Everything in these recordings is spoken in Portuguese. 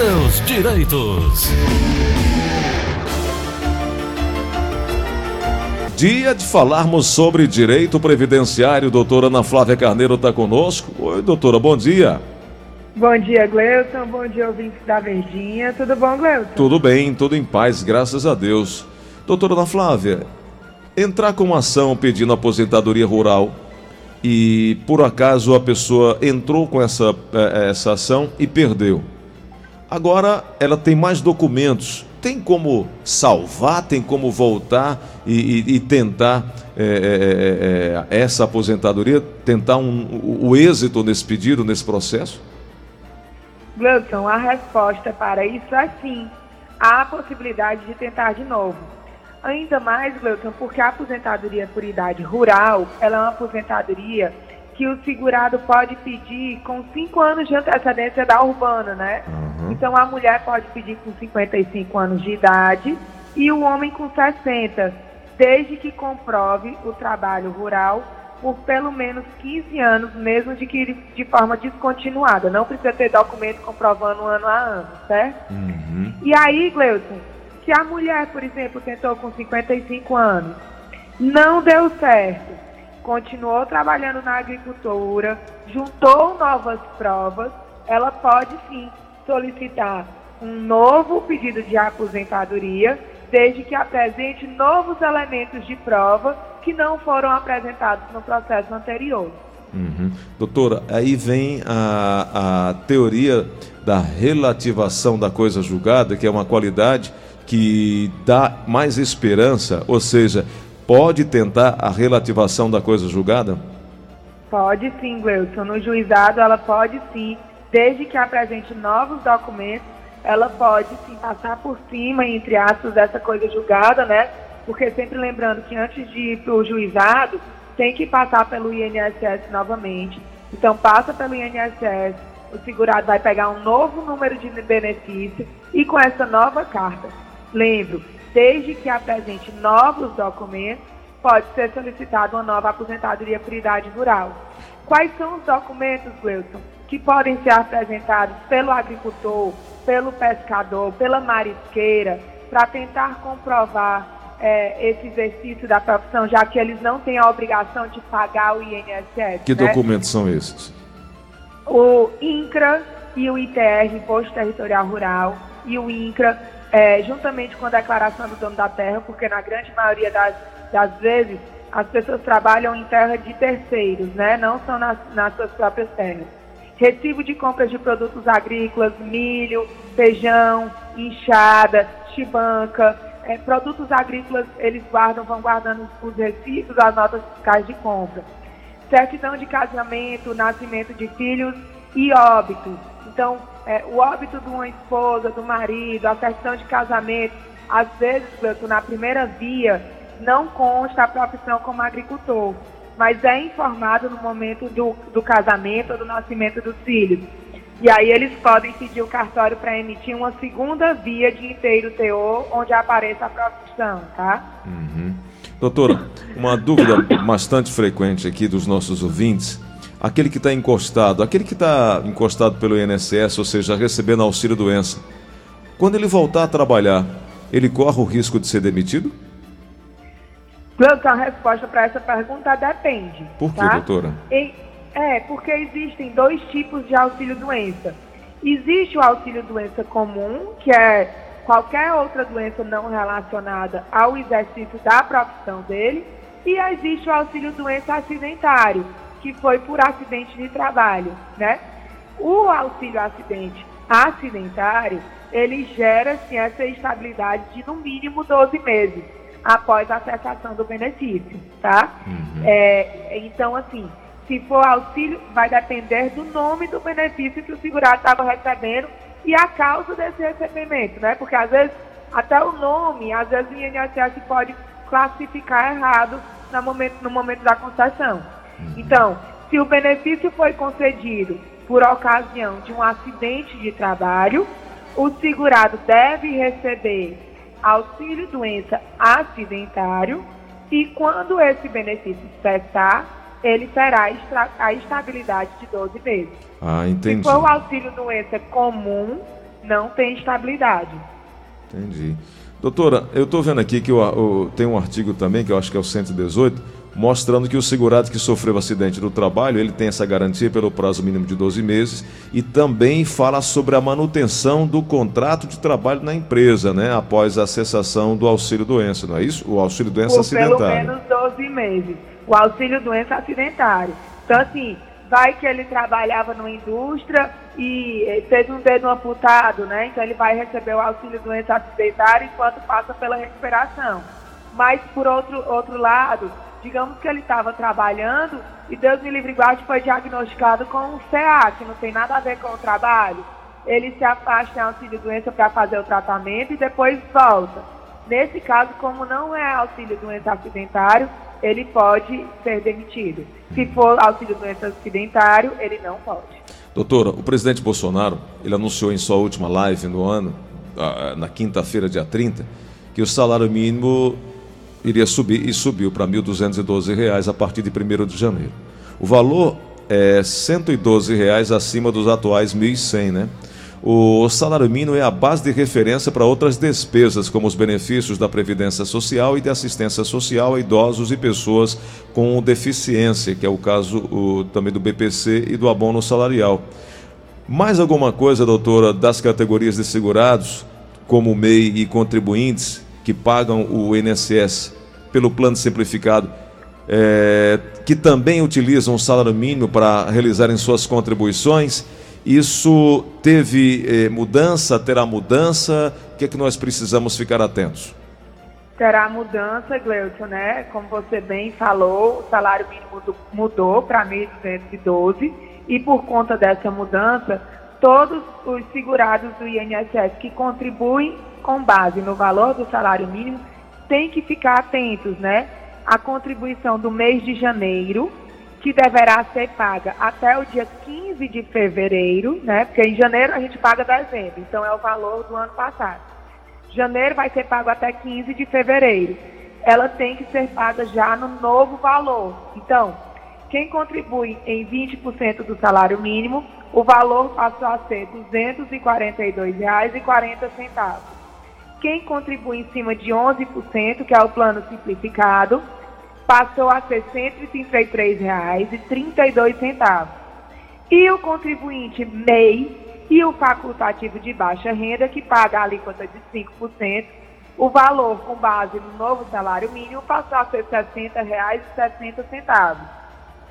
seus direitos. Dia de falarmos sobre direito previdenciário. Doutora Ana Flávia Carneiro está conosco. Oi, doutora, bom dia. Bom dia, Gleuton. Bom dia, ouvintes da Verdinha. Tudo bom, Gleuton? Tudo bem, tudo em paz, graças a Deus. Doutora Ana Flávia, entrar com uma ação pedindo aposentadoria rural e por acaso a pessoa entrou com essa, eh, essa ação e perdeu. Agora ela tem mais documentos tem como salvar, tem como voltar e, e, e tentar é, é, é, essa aposentadoria, tentar um, o, o, êxito nesse pedido, nesse processo? Gleuton, a resposta para isso é sim. Há a possibilidade de tentar de novo. Ainda mais, Gleuton, porque a aposentadoria por idade rural, ela é uma aposentadoria que o segurado pode pedir com cinco anos de antecedência da urbana, né? Uhum. Então a mulher pode pedir com 55 anos de idade e o homem com 60, desde que comprove o trabalho rural por pelo menos 15 anos, mesmo de que de forma descontinuada. Não precisa ter documento comprovando ano a ano, certo? Uhum. E aí, Gleuton, se a mulher, por exemplo, tentou com 55 anos, não deu certo continuou trabalhando na agricultura, juntou novas provas, ela pode sim solicitar um novo pedido de aposentadoria, desde que apresente novos elementos de prova que não foram apresentados no processo anterior. Uhum. Doutora, aí vem a, a teoria da relativação da coisa julgada, que é uma qualidade que dá mais esperança, ou seja, pode tentar a relativação da coisa julgada? Pode sim, Gleuton. No juizado, ela pode sim, desde que apresente novos documentos, ela pode sim passar por cima, entre aspas, dessa coisa julgada, né? Porque sempre lembrando que antes de ir para o juizado, tem que passar pelo INSS novamente. Então, passa pelo INSS, o segurado vai pegar um novo número de benefício e com essa nova carta. Lembro, desde que apresente novos documentos, pode ser solicitada uma nova aposentadoria por idade rural. Quais são os documentos, Wilson, que podem ser apresentados pelo agricultor, pelo pescador, pela marisqueira, para tentar comprovar é, esse exercício da profissão, já que eles não têm a obrigação de pagar o INSS? Que né? documentos são esses? O INCRA e o ITR, Imposto Territorial Rural, e o INCRA é, juntamente com a declaração do dono da terra, porque na grande maioria das, das vezes as pessoas trabalham em terra de terceiros, né? não são nas, nas suas próprias terras. Recibo de compras de produtos agrícolas, milho, feijão, enxada, chibanca, é, produtos agrícolas, eles guardam, vão guardando os recibos, as notas fiscais de compra. Certidão de casamento, nascimento de filhos e óbitos. Então, é, o óbito de uma esposa, do marido, a certidão de casamento, às vezes, na primeira via, não consta a profissão como agricultor, mas é informado no momento do, do casamento ou do nascimento dos filhos. E aí eles podem pedir o cartório para emitir uma segunda via de inteiro teor, onde apareça a profissão, tá? Uhum. Doutora, uma dúvida bastante frequente aqui dos nossos ouvintes aquele que está encostado, aquele que está encostado pelo INSS, ou seja, recebendo auxílio doença, quando ele voltar a trabalhar, ele corre o risco de ser demitido? Cleuton, a resposta para essa pergunta depende. Por tá? quê, doutora? E, é, porque existem dois tipos de auxílio doença. Existe o auxílio doença comum, que é qualquer outra doença não relacionada ao exercício da profissão dele, e existe o auxílio doença acidentário, que foi por acidente de trabalho, né? O auxílio acidente acidentário, ele gera sim, essa estabilidade de no mínimo 12 meses após a cessação do benefício, tá? Uhum. É, então, assim, se for auxílio, vai depender do nome do benefício que o segurado estava recebendo e a causa desse recebimento, né? Porque às vezes até o nome, às vezes o INSS pode classificar errado no momento, no momento da concessão. Então, se o benefício foi concedido por ocasião de um acidente de trabalho, o segurado deve receber auxílio doença acidentário e quando esse benefício cessar, ele terá a estabilidade de 12 meses. Ah, entendi. Se for o auxílio doença comum, não tem estabilidade. Entendi. Doutora, eu estou vendo aqui que tem um artigo também, que eu acho que é o 118, mostrando que o segurado que sofreu acidente no trabalho, ele tem essa garantia pelo prazo mínimo de 12 meses e também fala sobre a manutenção do contrato de trabalho na empresa, né, após a cessação do auxílio doença, não é isso? O auxílio doença Por acidentário. pelo menos 12 meses. O auxílio doença acidentário. Então assim, vai que ele trabalhava numa indústria e teve um dedo amputado, né? Então ele vai receber o auxílio doença acidentário enquanto passa pela recuperação. Mas por outro outro lado, digamos que ele estava trabalhando e Deus me livre guarde foi diagnosticado com um CA, que não tem nada a ver com o trabalho. Ele se afasta em auxílio doença para fazer o tratamento e depois volta. Nesse caso, como não é auxílio doença acidentário, ele pode ser demitido. Se for auxílio doença acidentário, ele não pode. Doutora, o presidente Bolsonaro, ele anunciou em sua última live no ano, na quinta-feira, dia 30, que o salário mínimo iria subir e subiu para R$ 1.212 a partir de 1 de janeiro. O valor é 112 reais acima dos atuais R$ 1.100, né? O salário mínimo é a base de referência para outras despesas, como os benefícios da Previdência Social e de assistência social a idosos e pessoas com deficiência, que é o caso o, também do BPC e do abono salarial. Mais alguma coisa, doutora, das categorias de segurados, como MEI e contribuintes, que pagam o INSS pelo plano simplificado, é, que também utilizam o salário mínimo para realizarem suas contribuições. Isso teve eh, mudança, terá mudança? O que é que nós precisamos ficar atentos? Terá mudança, Gleuton, né? Como você bem falou, o salário mínimo mudou para 1.212 e por conta dessa mudança, todos os segurados do INSS que contribuem com base no valor do salário mínimo têm que ficar atentos, né? A contribuição do mês de janeiro que deverá ser paga até o dia 15 de fevereiro, né? Porque em janeiro a gente paga dezembro, então é o valor do ano passado. Janeiro vai ser pago até 15 de fevereiro. Ela tem que ser paga já no novo valor. Então, quem contribui em 20% do salário mínimo, o valor passou a ser R$ 242,40. Quem contribui em cima de 11%, que é o plano simplificado, passou a ser R$ 133,32. E o contribuinte MEI e o facultativo de baixa renda, que paga a alíquota de 5%, o valor com base no novo salário mínimo passou a ser R$ 60,60.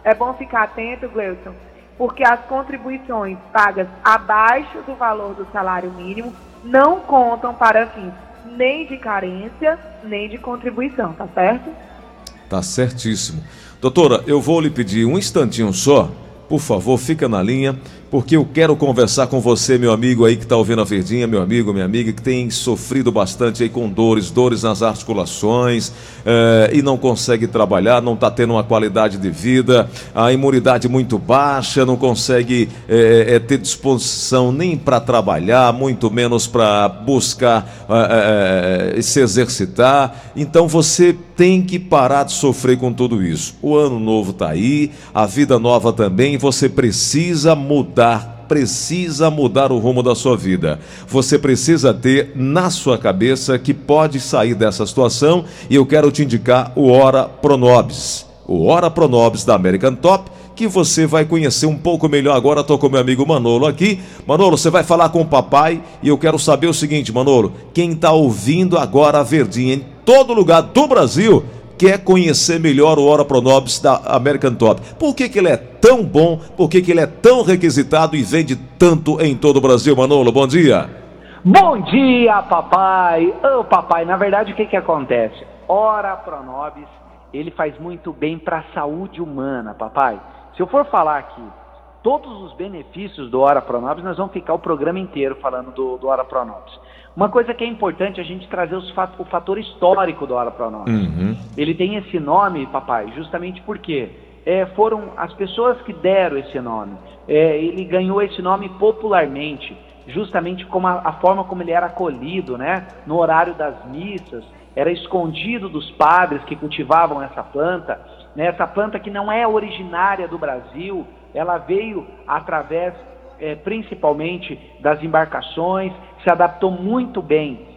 É bom ficar atento, Gleuton, porque as contribuições pagas abaixo do valor do salário mínimo não contam para fins nem de carência, nem de contribuição, tá certo? Tá certíssimo. Doutora, eu vou lhe pedir um instantinho só. Por favor, fica na linha porque eu quero conversar com você, meu amigo aí que está ouvindo a Verdinha, meu amigo, minha amiga, que tem sofrido bastante aí com dores, dores nas articulações é, e não consegue trabalhar, não está tendo uma qualidade de vida, a imunidade muito baixa, não consegue é, é, ter disposição nem para trabalhar, muito menos para buscar se exercitar. Então você tem que parar de sofrer com tudo isso. O ano novo está aí, a vida nova também, você precisa mudar mudar, precisa mudar o rumo da sua vida. Você precisa ter na sua cabeça que pode sair dessa situação e eu quero te indicar o Ora Pronobis. O Ora Pronobis da American Top que você vai conhecer um pouco melhor agora. Estou com meu amigo Manolo aqui. Manolo, você vai falar com o papai e eu quero saber o seguinte, Manolo: quem está ouvindo agora a Verdinha em todo lugar do Brasil quer conhecer melhor o Ora Pronobis da American Top. Por que, que ele é tão bom? Por que, que ele é tão requisitado e vende tanto em todo o Brasil? Manolo, bom dia. Bom dia, papai. Ô, oh, papai, na verdade o que, que acontece? Ora Pronobis, ele faz muito bem para a saúde humana, papai. Se eu for falar aqui todos os benefícios do Ora Pronobis, nós vamos ficar o programa inteiro falando do, do Ora Pronobis. Uma coisa que é importante é a gente trazer o fator histórico do Ora Pronobis. Uhum. Ele tem esse nome, papai, justamente porque é, foram as pessoas que deram esse nome. É, ele ganhou esse nome popularmente, justamente como a, a, forma como ele era acolhido, né? No horário das missas, era escondido dos padres que cultivavam essa planta. Né? Essa planta que não é originária do Brasil, ela veio através é, principalmente das embarcações, se adaptou muito bem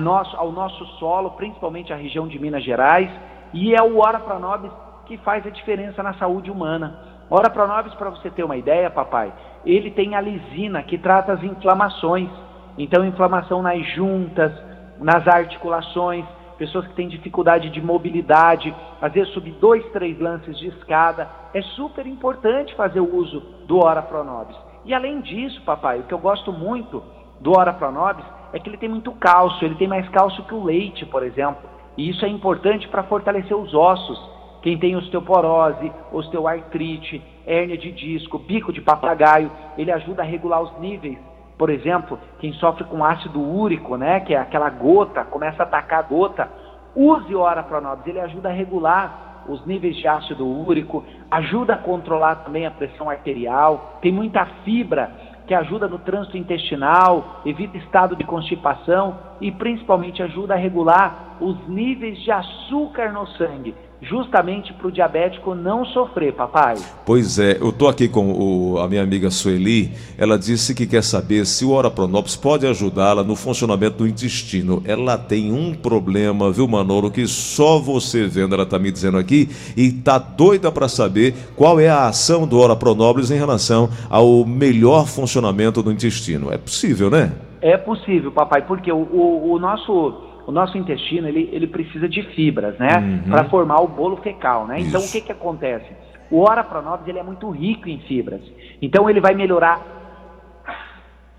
nosso, ao nosso solo, principalmente a região de Minas Gerais, e é o Ora Pronobis que faz a diferença na saúde humana. Ora Pronobis, para você ter uma ideia, papai, ele tem a lisina que trata as inflamações. Então, inflamação nas juntas, nas articulações, pessoas que têm dificuldade de mobilidade, às vezes subir dois, três lances de escada. É super importante fazer o uso do Ora Pronobis. E além disso, papai, o que eu gosto muito do Ora Pronobis é que ele tem muito cálcio, ele tem mais cálcio que o leite, por exemplo. E isso é importante para fortalecer os ossos. Quem tem osteoporose, osteoartrite, hérnia de disco, bico de papagaio, ele ajuda a regular os níveis por exemplo, quem sofre com ácido úrico, né, que é aquela gota, começa a atacar a gota, use o Ora Pronobis, ele ajuda a regular os níveis de ácido úrico, ajuda a controlar também a pressão arterial, tem muita fibra que ajuda no trânsito intestinal, evita estado de constipação e principalmente ajuda a regular os níveis de açúcar no sangue justamente para o diabético não sofrer, papai. Pois é, eu estou aqui com o, a minha amiga Sueli, ela disse que quer saber se o Orapronopis pode ajudá-la no funcionamento do intestino. Ela tem um problema, viu, Manolo, que só você vendo, ela está me dizendo aqui, e está doida para saber qual é a ação do Orapronobis em relação ao melhor funcionamento do intestino. É possível, né? É possível, papai, porque o, o, o nosso o nosso intestino ele, ele precisa de fibras, né? Uhum. Para formar o bolo fecal, né? Então o que que acontece? O Ora Pronobis ele é muito rico em fibras. Então ele vai melhorar.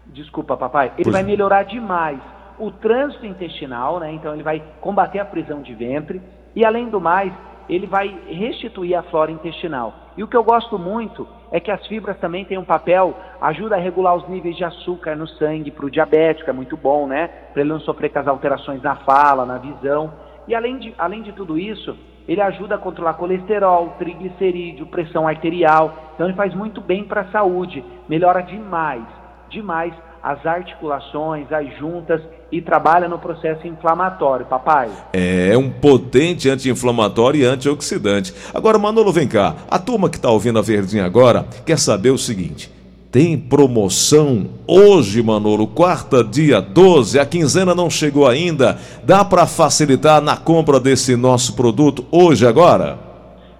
Desculpa, papai. Ele pois... vai melhorar demais o trânsito intestinal, né? Então ele vai combater a prisão de ventre e além do mais ele vai restituir a flora intestinal. E o que eu gosto muito é que as fibras também têm um papel, ajuda a regular os níveis de açúcar no sangue para o diabético, é muito bom, né? Para ele não sofrer com as alterações na fala, na visão. E além de, além de tudo isso, ele ajuda a controlar colesterol, triglicerídeo, pressão arterial. Então ele faz muito bem para a saúde, melhora demais, demais as articulações, as juntas e trabalha no processo inflamatório, papai. É um potente anti-inflamatório e antioxidante. Agora, Manolo, vem cá. A turma que está ouvindo a Verdinha agora quer saber o seguinte. Tem promoção hoje, Manolo, quarta, dia 12. A quinzena não chegou ainda. Dá para facilitar na compra desse nosso produto hoje, agora?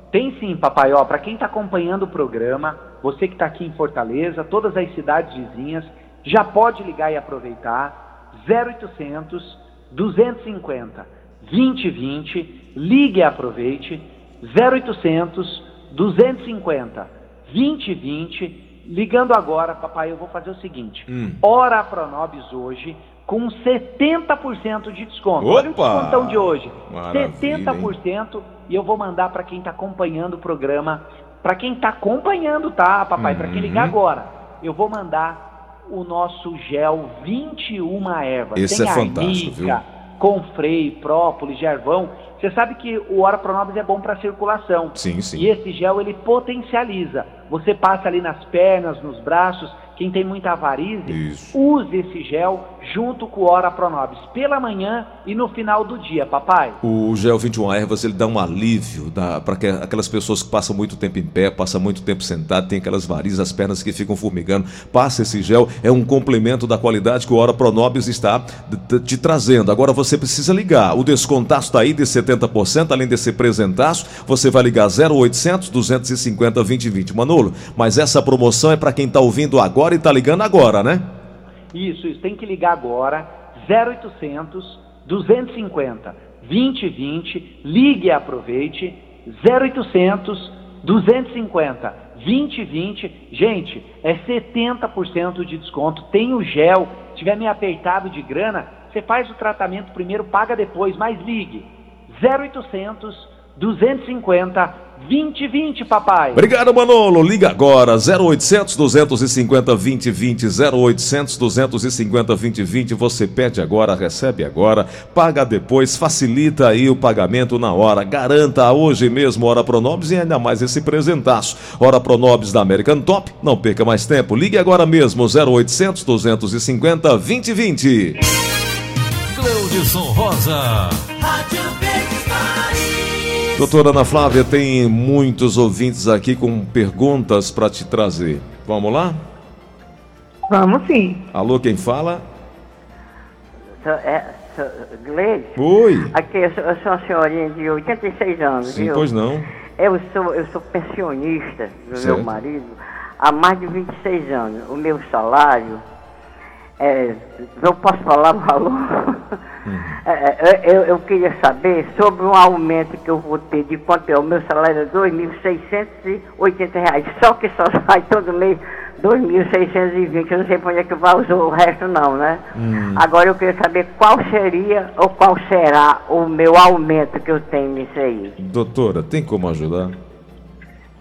Tem sim, papai. Para quem está acompanhando o programa, você que está aqui em Fortaleza, todas as cidades vizinhas, já pode ligar e aproveitar 0800 250 2020, ligue e aproveite 0800 250 2020, ligando agora, papai, eu vou fazer o seguinte, hum. hora a Pronobis hoje com 70% de desconto. Opa! Olha o descontão de hoje. Maravilha, 70% hein? e eu vou mandar para quem está acompanhando o programa, para quem está acompanhando, tá, papai, uhum. para quem ligar agora. Eu vou mandar o nosso gel 21 ervas. Esse Tem é fantástico, viu? Com freio, própolis, gervão. Você sabe que o Ora Pronobis é bom para circulação. Sim, sim. E esse gel ele potencializa. Você passa ali nas pernas, nos braços, quem tem muita varize, Isso. use esse gel junto com o Ora Pronobis pela manhã e no final do dia, papai. O gel 21 ervas ele dá um alívio para aquelas pessoas que passam muito tempo em pé, passam muito tempo sentado, tem aquelas varizes, as pernas que ficam formigando. Passa esse gel, é um complemento da qualidade que o Ora Pronobis está te trazendo. Agora você precisa ligar. O descontaço está aí de 70%, além desse presentaço, você vai ligar 0800 250 2020. Manolo, mas essa promoção é para quem está ouvindo agora e está ligando agora, né? Isso, isso. Tem que ligar agora. 0800 250 2020. Ligue e aproveite. 0800 250 2020. Gente, é 70% de desconto. Tem o gel. Se tiver meio apertado de grana, você faz o tratamento primeiro, paga depois, mas ligue. 0800 250 2020, papai. Obrigado, Manolo. Liga agora, 0800 250 2020, 0800 250 2020. Você pede agora, recebe agora, paga depois, facilita aí o pagamento na hora. Garanta hoje mesmo Hora Pronobis e ainda mais esse presentaço. Hora Pronobis da American Top. Não perca mais tempo. Ligue agora mesmo, 0800 250 2020. Cleudson Rosa. Rádio Doutora Ana Flávia, tem muitos ouvintes aqui com perguntas para te trazer. Vamos lá? Vamos sim. Alô, quem fala? Sou, é, sou, Gleide? Oi. Aqui, eu sou, eu sou uma senhorinha de 86 anos, Sim, viu? pois não. Eu sou, eu sou pensionista do Certo. meu marido há mais de 26 anos. O meu salário, é, não posso falar valor. É, é, eu, eu queria saber sobre um aumento que eu vou ter de quanto é. O meu salário é 2.680 reais. Só que só sai todo mês R$ 2.620. Eu não sei para onde é que vai usar o resto não, né? Agora eu queria saber qual seria ou qual será o meu aumento que eu tenho nisso aí. Doutora, tem como ajudar?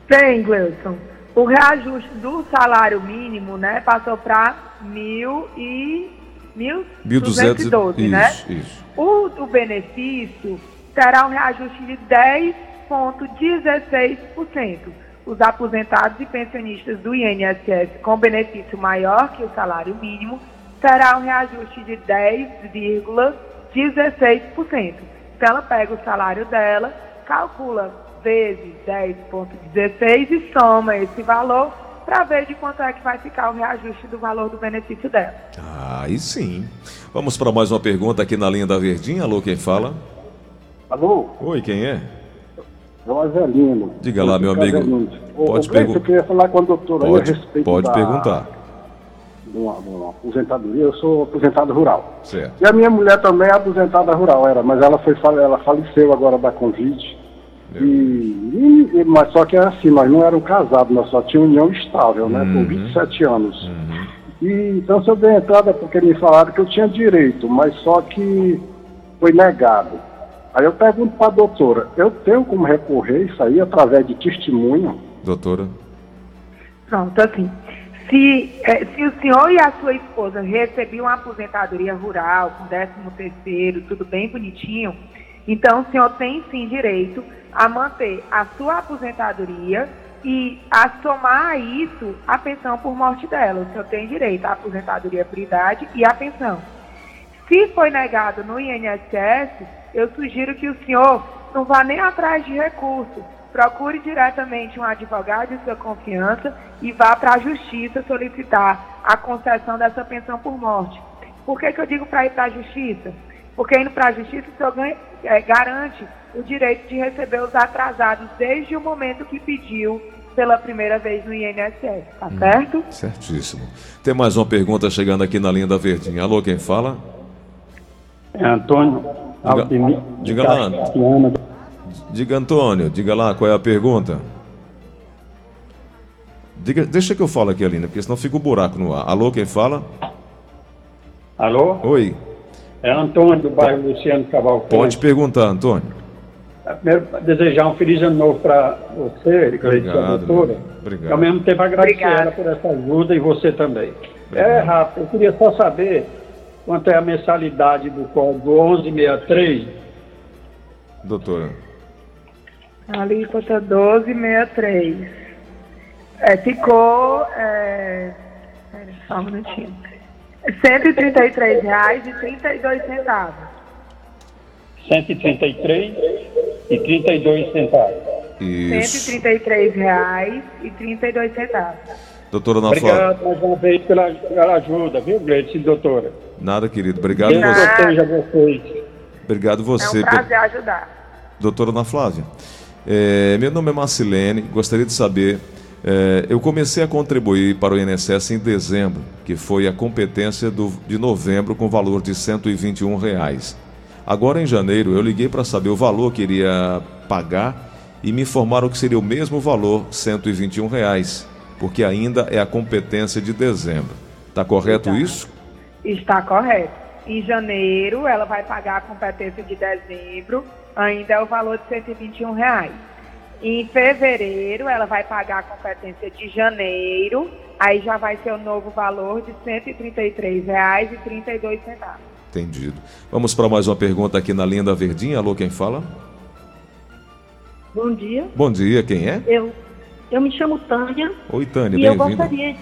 Tem, Gleison. O reajuste do salário mínimo, né, passou para mil e... 1.212, né? Isso, isso. O do benefício terá um reajuste de 10,16%. Os aposentados e pensionistas do INSS com benefício maior que o salário mínimo terá um reajuste de 10,16%. Então ela pega o salário dela, calcula vezes 10,16 e soma esse valor para ver de quanto é que vai ficar o reajuste do valor do benefício dela. Ah, aí sim. Vamos para mais uma pergunta aqui na linha da Verdinha. Alô, quem fala? Alô, Oi, quem é? é o Avelino. Diga lá, meu amigo. Ô, Pode ô, Gleice, pergun- Eu queria falar com a doutora aí Pode, a respeito pode da, perguntar. De uma, de uma aposentadoria. Eu sou aposentado rural. Certo. E a minha mulher também é aposentada rural, era, mas ela, foi, ela faleceu agora da Covid. E, e- mas só que é assim, nós não éramos casados, nós só tínhamos união estável, né? Uhum. Por 27 anos. E, então, se eu dei entrada, é porque me falaram que eu tinha direito, mas só que foi negado. Aí eu pergunto para a doutora, eu tenho como recorrer isso aí através de testemunho? Doutora? Pronto, assim. Se, eh, se o senhor e a sua esposa recebiam uma aposentadoria rural, com 13 terceiro, tudo bem bonitinho, então o senhor tem sim direito a manter a sua aposentadoria e a somar a isso a pensão por morte dela. O senhor tem direito à aposentadoria por idade e à pensão. Se foi negado no INSS, eu sugiro que o senhor não vá nem atrás de recurso. Procure diretamente um advogado de sua confiança e vá para a justiça solicitar a concessão dessa pensão por morte. Por que, que eu digo para ir para a justiça? Porque indo para a justiça, o senhor ganha- eh, garante o direito de receber os atrasados desde o momento que pediu pela primeira vez no INSS, tá certo? Certíssimo. Tem mais uma pergunta chegando aqui na linha da Verdinha. Alô, quem fala? É Antônio Aldemir diga lá. Diga, Antônio, diga lá qual é a pergunta. Diga, deixa que eu falo aqui, Aline, porque senão fica o buraco no ar. Alô, quem fala? Alô? Oi. É Antônio do bairro Luciano Cavalcante. Pode perguntar, Antônio. Primeiro, desejar um feliz ano novo para você, a Obrigado, doutora. obrigado. E ao mesmo tempo agradecer Obrigada. ela por essa ajuda e você também. É rápido, eu queria só saber quanto é a mensalidade do código 1163. Doutora. Alíquota 1263. É, ficou. É, só um minutinho. R$ 133,32. 133 e 32 centavos. Isso. R$ 133,32. Doutora Ana Flávia. Obrigado mais uma vez pela, pela ajuda, viu, Gleice, doutora? Nada, querido. Obrigado Deus você. vocês. Obrigado É você. um pe- prazer ajudar. Doutora Ana Flávia, é, meu nome é Marcilene, gostaria de saber, é, eu comecei a contribuir para o INSS em dezembro, que foi a competência do- de novembro com valor de 121 reais. Agora em janeiro eu liguei para saber o valor que iria pagar e me informaram que seria o mesmo valor, 121 reais, porque ainda é a competência de dezembro. Está correto isso? Está correto. Em janeiro, ela vai pagar a competência de dezembro, ainda é o valor de 121 reais. Em fevereiro, ela vai pagar a competência de janeiro, aí já vai ser o novo valor de R$ 133,32. Entendido. Vamos para mais uma pergunta aqui na linha da Verdinha. Alô, quem fala? Bom dia. Bom dia, quem é? Eu, eu me chamo Tânia Oi, Tânia, e eu gostaria.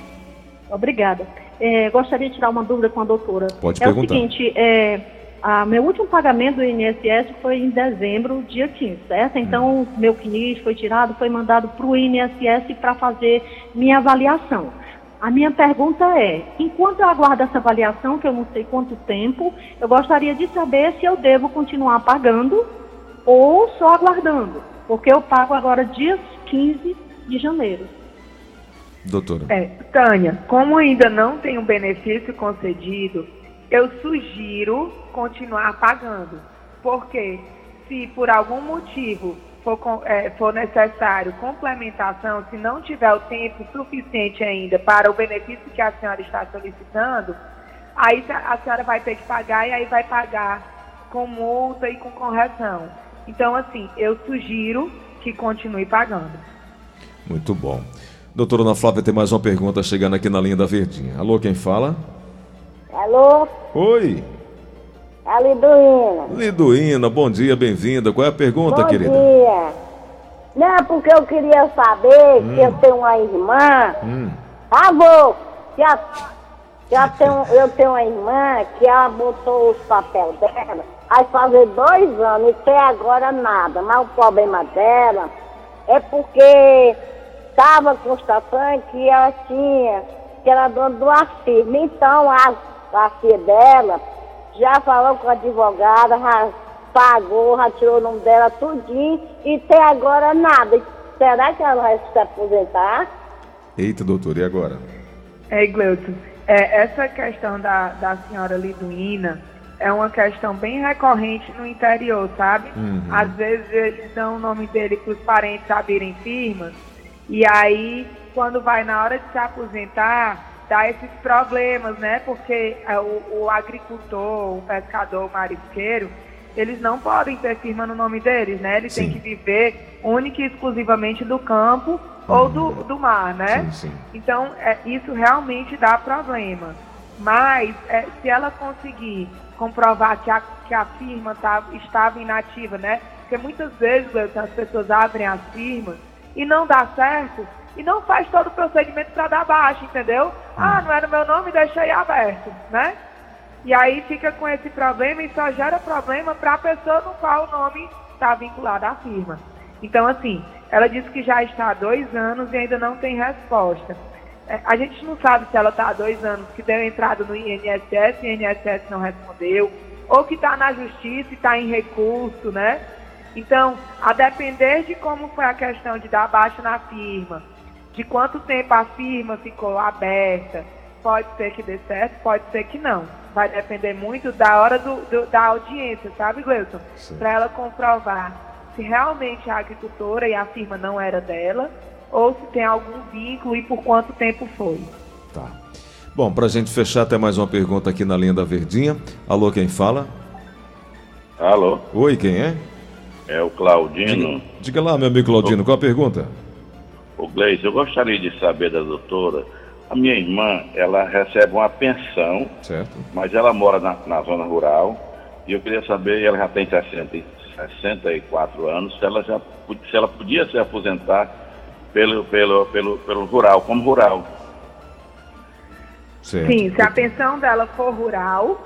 Obrigada. É, gostaria de tirar uma dúvida com a doutora. Pode é perguntar. o seguinte, é, a, meu último pagamento do INSS foi em dezembro, dia 15, certo? Então, meu CNIS foi tirado, foi mandado para o INSS para fazer minha avaliação. A minha pergunta é: enquanto eu aguardo essa avaliação, que eu não sei quanto tempo, eu gostaria de saber se eu devo continuar pagando ou só aguardando, porque eu pago agora dia 15 de janeiro. Doutora. É, Tânia, como ainda não tem um benefício concedido, eu sugiro continuar pagando. Porque se por algum motivo for, é, for necessário complementação, se não tiver o tempo suficiente ainda para o benefício que a senhora está solicitando, aí a senhora vai ter que pagar e aí vai pagar com multa e com correção. Então, assim, eu sugiro que continue pagando. Muito bom. Doutora Ana Flávia, tem mais uma pergunta chegando aqui na linha da Verdinha. Alô, quem fala? Alô? Oi. A Liduína. Liduína, bom dia, bem-vinda. Qual é a pergunta, bom querida? Bom dia. Não, porque eu queria saber hum. que eu tenho uma irmã. Hum. Avô, já, já tenho, eu tenho uma irmã que ela botou os papéis dela, aí fazer dois anos e até agora nada. Mas o problema dela é porque estava constatando que ela tinha, que era dona do firma. Então a, a filha dela já falou com a advogada, já pagou, já tirou o nome dela tudinho e até agora nada. Será que ela vai se aposentar? Eita, doutor, e agora? É, Gleuton, é, essa questão da, da senhora Liduína é uma questão bem recorrente no interior, sabe? Uhum. Às vezes eles dão o nome dele para os parentes abrirem firmas e aí, quando vai na hora de se aposentar, dá esses problemas, né? Porque é, o, o agricultor, o pescador, o marisqueiro, eles não podem ter firma no nome deles, né? Eles sim. têm que viver única e exclusivamente do campo uhum. ou do, do mar, né? Sim, sim. Então, é, isso realmente dá problema. Mas, é, se ela conseguir comprovar que a, que a firma tá, estava inativa, né? Porque muitas vezes as pessoas abrem as firmas e não dá certo, e não faz todo o procedimento para dar baixa, entendeu? Ah, não era meu nome, deixei aberto, né? E aí fica com esse problema e só gera problema para a pessoa no qual o nome está vinculado à firma. Então, assim, ela disse que já está há dois anos e ainda não tem resposta. É, a gente não sabe se ela está há dois anos que deu entrada no INSS e o INSS não respondeu, ou que está na justiça e está em recurso, né? Então, a depender de como foi a questão de dar baixa na firma, de quanto tempo a firma ficou aberta. Pode ser que dê certo, pode ser que não. Vai depender muito da hora do, do da audiência, sabe, Gleuton? Para ela comprovar se realmente a agricultora e a firma não era dela, ou se tem algum vínculo e por quanto tempo foi. Tá. Bom, para a gente fechar, tem mais uma pergunta aqui na linha da Verdinha. Alô, quem fala? Alô? Oi, quem é? É o Claudino. Diga, diga lá, meu amigo Claudino, qual a pergunta? O Gleice, eu gostaria de saber da doutora. A minha irmã, ela recebe uma pensão, certo. mas ela mora na, na zona rural. E eu queria saber, ela já tem 60, 64 anos, se ela, já, se ela podia se aposentar pelo, pelo, pelo, pelo rural, como rural. Certo. Sim, se a pensão dela for rural,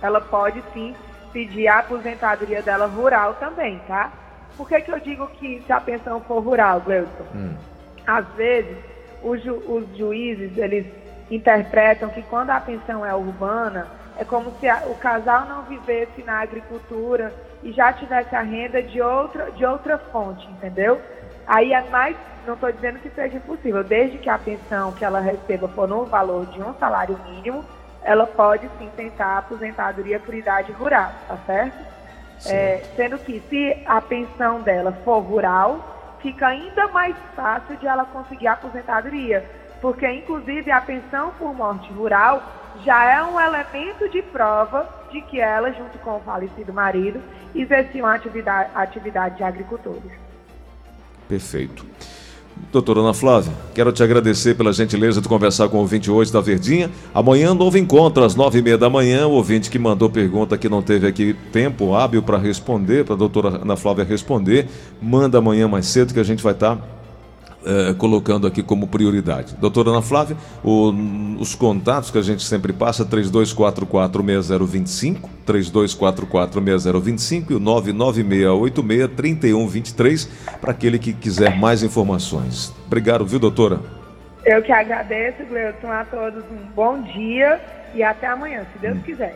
ela pode sim pedir a aposentadoria dela rural também, tá? Por que, que eu digo que se a pensão for rural, Gleuton? Hum às vezes, os, ju os juízes, eles interpretam que quando a pensão é urbana, é como se a, o casal não vivesse na agricultura e já tivesse a renda de outra, de outra fonte, entendeu? Aí é mais, não estou dizendo que seja impossível, desde que a pensão que ela receba for no valor de um salário mínimo, ela pode sim tentar a aposentadoria por idade rural, tá certo? É, sendo que se a pensão dela for rural, fica ainda mais fácil de ela conseguir aposentadoria, porque inclusive a pensão por morte rural já é um elemento de prova de que ela, junto com o falecido marido, exerciam atividade, atividade de agricultores. Perfeito. Doutora Ana Flávia, quero te agradecer pela gentileza de conversar com o ouvinte hoje da Verdinha. Amanhã, novo encontro, às nove e meia da manhã. O ouvinte que mandou pergunta que não teve aqui tempo hábil para responder, para a doutora Ana Flávia responder, manda amanhã mais cedo que a gente vai estar. É, colocando aqui como prioridade. Doutora Ana Flávia, o, os contatos que a gente sempre passa, 3244-6025, 3244-6025 e o 99686-3123, para aquele que quiser mais informações. Obrigado, viu, doutora? Eu que agradeço, Gleuton, a todos um bom dia e até amanhã, se Deus quiser.